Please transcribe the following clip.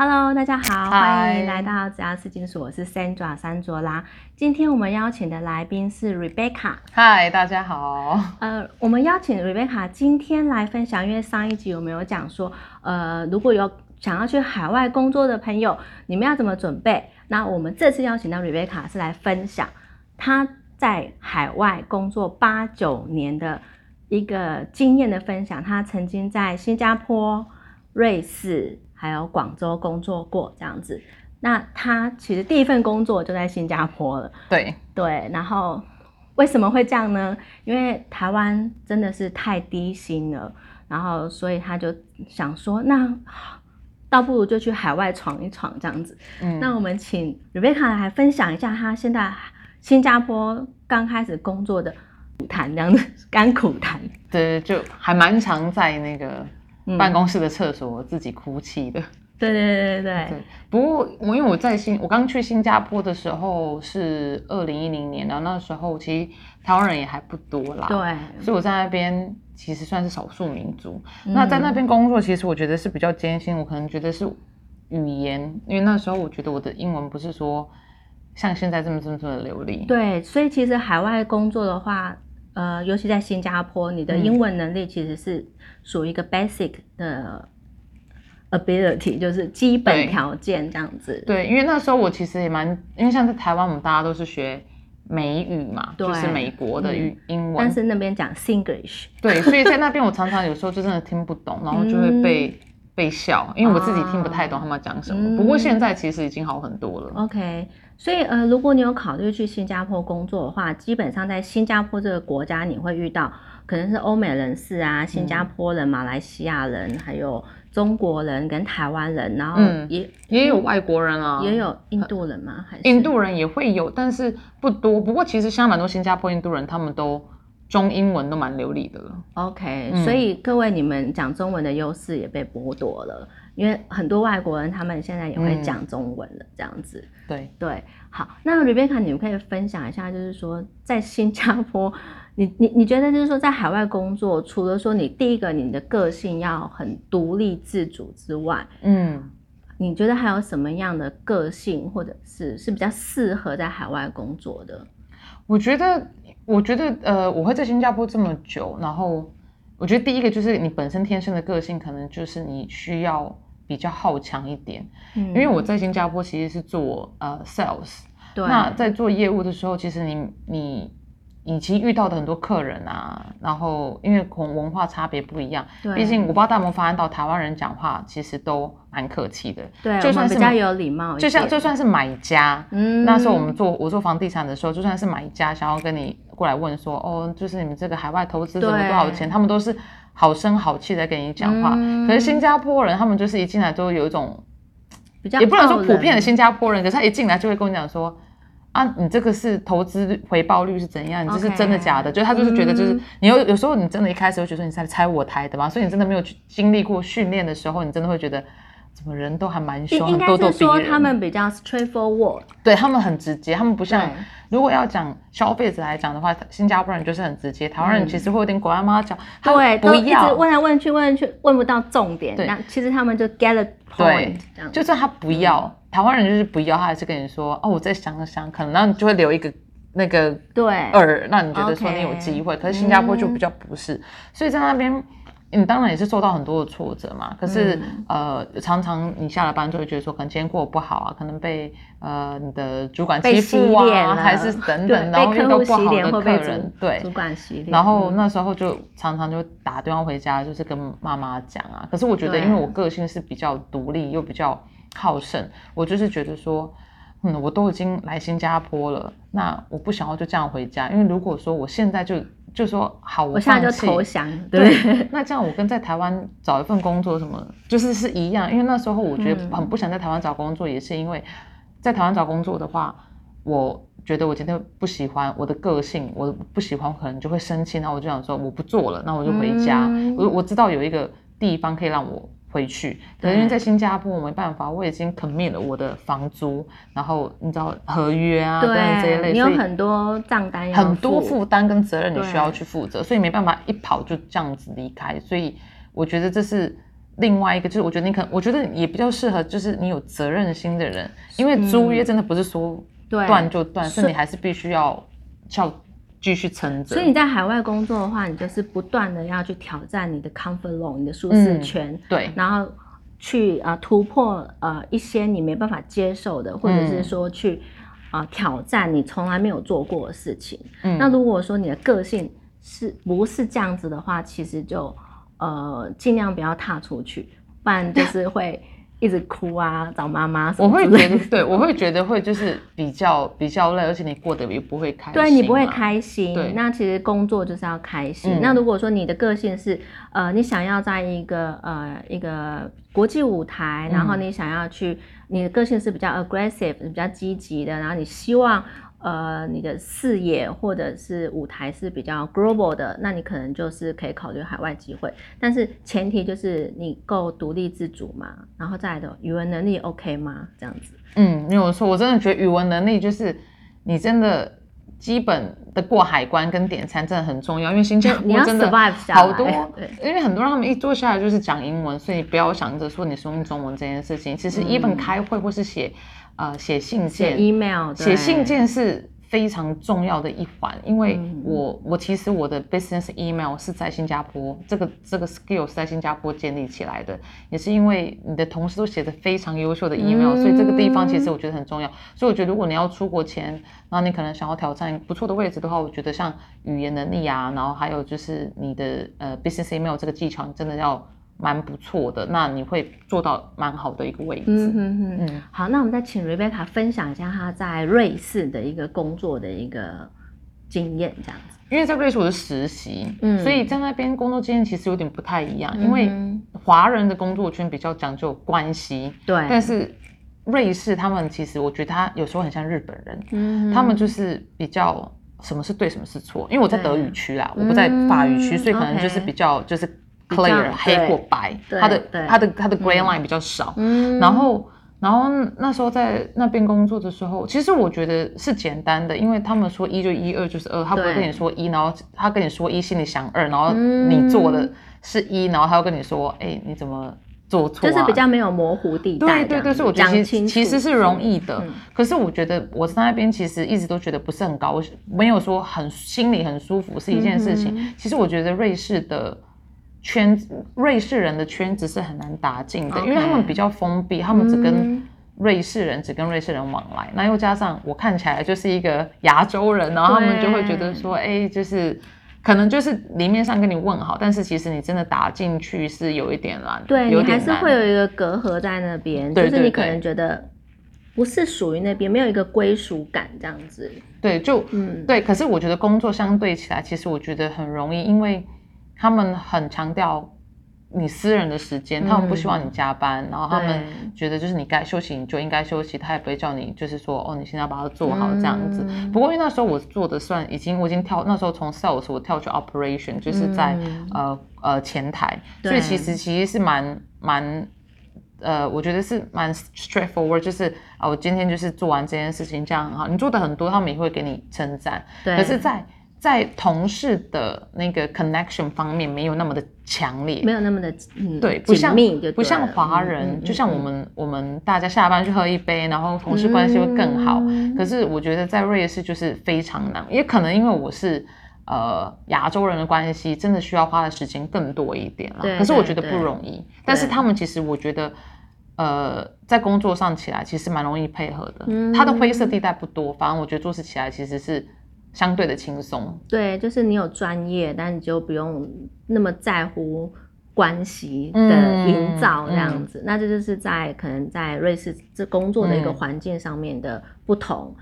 Hello，大家好，嗨欢迎来到只要是金属，我是 Sandra 三卓拉。今天我们邀请的来宾是 Rebecca。嗨，大家好。呃，我们邀请 Rebecca 今天来分享，因为上一集我们有讲说，呃，如果有想要去海外工作的朋友，你们要怎么准备？那我们这次邀请到 Rebecca 是来分享她在海外工作八九年的一个经验的分享。她曾经在新加坡、瑞士还有广州工作过，这样子。那他其实第一份工作就在新加坡了。对，对，然后为什么会这样呢？因为台湾真的是太低薪了，然后所以他就想说，那倒不如就去海外闯一闯这样子。嗯，那我们请 Rebecca 来分享一下她现在新加坡刚开始工作的苦谈，这样子甘苦谈。对，就还蛮常在那个嗯办公室的厕所自己哭泣的。对对对对对对，不过我因为我在新，我刚去新加坡的时候是二零一零年，然后那时候其实台湾人也还不多啦。对，所以我在那边其实算是少数民族。嗯那在那边工作，其实我觉得是比较艰辛。我可能觉得是语言，因为那时候我觉得我的英文不是说像现在这么这么这么流利。对，所以其实海外工作的话，呃，尤其在新加坡，你的嗯。英文能力其实是属于一个 basic 的 ability，就是基本条件这样子。对，因为那时候我其实也蛮，因为像在台湾，我们大家都是学美语嘛，就是美国的语、英文。但是那边讲 Singlish，对，所以在那边我常常有时候就真的听不懂，然后就会被、被笑，因为我自己听不太懂他们讲什么。嗯不过现在其实已经好很多了。OK，所以呃，如果你有考虑去新加坡工作的话，基本上在新加坡这个国家，你会遇到可能是欧美人士啊、新加坡人、马来西亚人，还有中国人跟台湾人，然后嗯也、也有外国人啊，也有印度人吗？还是印度人也会有，但是不多。不过其实像蛮多新加坡印度人，他们都中英文都蛮流利的了。OK，、嗯所以各位你们讲中文的优势也被剥夺了，因为很多外国人他们现在也会嗯讲中文了，这样子。对，对，好，那 Rebecca，你们可以分享一下，就是说在新加坡，你你你觉得就是说在海外工作，除了说你第一个你的个性要很独立自主之外，嗯。你觉得还有什么样的个性，或者是是比较适合在海外工作的？我觉得，我觉得，呃，我会在新加坡这么久，然后我觉得第一个就是你本身天生的个性，可能就是你需要比较好强一点。嗯因为我在新加坡其实是做呃 sales，对，那在做业务的时候，其实你你你其实遇到的很多客人啊，然后因为可能文化差别不一样，对毕竟我不知道大家有没有发现到台湾人讲话其实都蛮客气的，对，就算是比较有礼貌，就像就算是买家，嗯那时候我们做我做房地产的时候，就算是买家想要跟你过来问说，哦，就是你们这个海外投资怎么多少钱，他们都是好声好气的跟你讲话。嗯可是新加坡人他们就是一进来都有一种，比较也不能说普遍的新加坡人，可是他一进来就会跟我讲说。啊，你这个是投资回报率是怎样？你这是真的假的？就是他就是觉得，就是嗯你有有时候你真的一开始会觉得你是在拆我台的嘛，所以你真的没有去经历过训练的时候，你真的会觉得怎么人都还蛮凶，咄咄逼人。是说他们比较 straightforward，对他们很直接，他们不像如果要讲消费者来讲的话，新加坡人就是很直接，台湾人其实会有点拐弯抹角，对，不一直要，问来问去，问去，问不到重点。对那其实他们就 get 对 point，这样就算他不要，台湾人就是不要，他还是跟你说哦，我再想想，可能然后你就会留一个那个对，饵，让你觉得说你有机会。可是新加坡就比较不是，所以在那边。你当然也是受到很多的挫折嘛，可是、嗯呃，常常你下了班就会觉得说，可能今天过得不好啊，可能被呃你的主管欺负啊，还是等等，然后遇到不好的客人，对，主管洗脸。然后嗯那时候就常常就打电话回家，就是跟妈妈讲啊。可是我觉得，因为我个性是比较独立又比较好胜，我就是觉得说，嗯，我都已经来新加坡了，那我不想要就这样回家。因为如果说我现在就就说好，我我现在就投降，对对，那这样我跟在台湾找一份工作什么，就是是一样。因为那时候我觉得嗯很不想在台湾找工作，也是因为在台湾找工作的话，我觉得我今天不喜欢我的个性，我不喜欢，可能就会生气。那我就想说我不做了，那我就回家。嗯我我知道有一个地方可以让我回去，可是因为在新加坡我没办法，我已经 commit 了我的房租，然后你知道合约啊等等这一，类，你有很多账单很多负担跟责任你需要去负责，所以没办法一跑就这样子离开。所以我觉得这是另外一个就是，我觉得你可能，我觉得也比较适合，就是你有责任心的人，因为租约真的不是说断就断，是你还是必须要要继续撑着。所以你在海外工作的话，你就是不断的要去挑战你的 comfort zone，你的舒适圈，对，然后去啊、突破呃一些你没办法接受的，或者是说去啊、挑战你从来没有做过的事情。嗯那如果说你的个性是不是这样子的话，其实就呃尽量不要踏出去，不然就是会一直哭啊，找妈妈什我会。觉得，对我会觉得会就是比较比较累，而且你过得也不会开心、对你不会。开心对，那其实工作就是要开心。嗯那如果说你的个性是，呃，你想要在一个呃一个国际舞台，然后嗯你想要去，你的个性是比较 aggressive，比较积极的，然后你希望呃你的视野或者是舞台是比较 global 的，那你可能就是可以考虑海外机会，但是前提就是你够独立自主嘛，然后再来的语文能力 OK 吗？这样子。嗯，没有错，我真的觉得语文能力就是你真的基本的过海关跟点餐真的很重要，因为新加 坡真的好多对，因为很多人他们一坐下来就是讲英文，所以不要想着说你是用中文这件事情。其实 even 开会或是写呃写信件，email，写信件是非常重要的一环，因为嗯我我其实我的 business email 是在新加坡，这个这个 skill 是在新加坡建立起来的，也是因为你的同事都写的非常优秀的 email，、嗯所以这个地方其实我觉得很重要。所以我觉得如果你要出国前，然后你可能想要挑战不错的位置的话，我觉得像语言能力啊，然后还有就是你的呃 business email 这个技巧，你真的要蛮不错的，那你会做到蛮好的一个位置。嗯哼哼，嗯好，那我们再请 Rebecca 分享一下她在瑞士的一个工作的一个经验，这样子。因为在瑞士我是实习，嗯所以在那边工作经验其实有点不太一样，因为嗯华人的工作圈比较讲究关系，对，但是瑞士他们其实我觉得他有时候很像日本人，嗯他们就是比较什么是对，什么是错。因为我在德语区啦，我不在法语区，嗯所以可能就是比较就是 clear 黑或白，对它的对它的它的 gray line 比较少。嗯然后，然后那时候在那边工作的时候，其实我觉得是简单的，因为他们说一就一，二就是二，他不会跟你说一，然后他跟你说一，心里想二，然后嗯你做的是一，然后他会跟你说，哎，你怎么做错、啊？就是比较没有模糊地带对对对，这样子，所以我觉得其实讲其实是容易的。嗯可是我觉得我在那边其实一直都觉得不是很高，我没有说很心里很舒服是一件事情。嗯其实我觉得瑞士的圈子，瑞士人的圈子是很难打进的因为他们比较封闭，他们只跟嗯。瑞士人只跟瑞士人往来，那又加上我看起来就是一个亚洲人，然后他们就会觉得说，哎，就是。可能就是里面上跟你问好，但是其实你真的打进去是有一点难，对你还是会有一个隔阂在那边，对对就是你可能觉得不是属于那边，没有一个归属感这样子。对，就嗯，对，可是我觉得工作相对起来，其实我觉得很容易，因为他们很强调你私人的时间，他们不希望你加班，然后他们觉得就是你该休息你就应该休息，他也不会叫你就是说哦，你现在要把它做好这样子。嗯不过因为那时候我做的算已经，我已经跳那时候从 sales 我跳去 operation，就是在、嗯呃呃前台，所以其实其实是蛮蛮。呃，我觉得是蛮 straightforward，就是啊，我今天就是做完这件事情，这样很好。你做的很多，他们也会给你称赞。对。可是在，在同事的那个 connection 方面没有那么的强烈，没有那么的嗯对，不像不像华人，就像我们、我们大家下班去喝一杯，然后同事关系会更好。嗯。可是我觉得在瑞士就是非常难，也可能因为我是呃亚洲人的关系，真的需要花的时间更多一点了。可是我觉得不容易，但是他们其实我觉得。呃，在工作上起来其实蛮容易配合的，嗯。它的灰色地带不多，反正我觉得做事起来其实是相对的轻松。对，就是你有专业，但你就不用那么在乎关系的营造这样子。那这就是在可能在瑞士这工作的一个嗯环境上面的不同。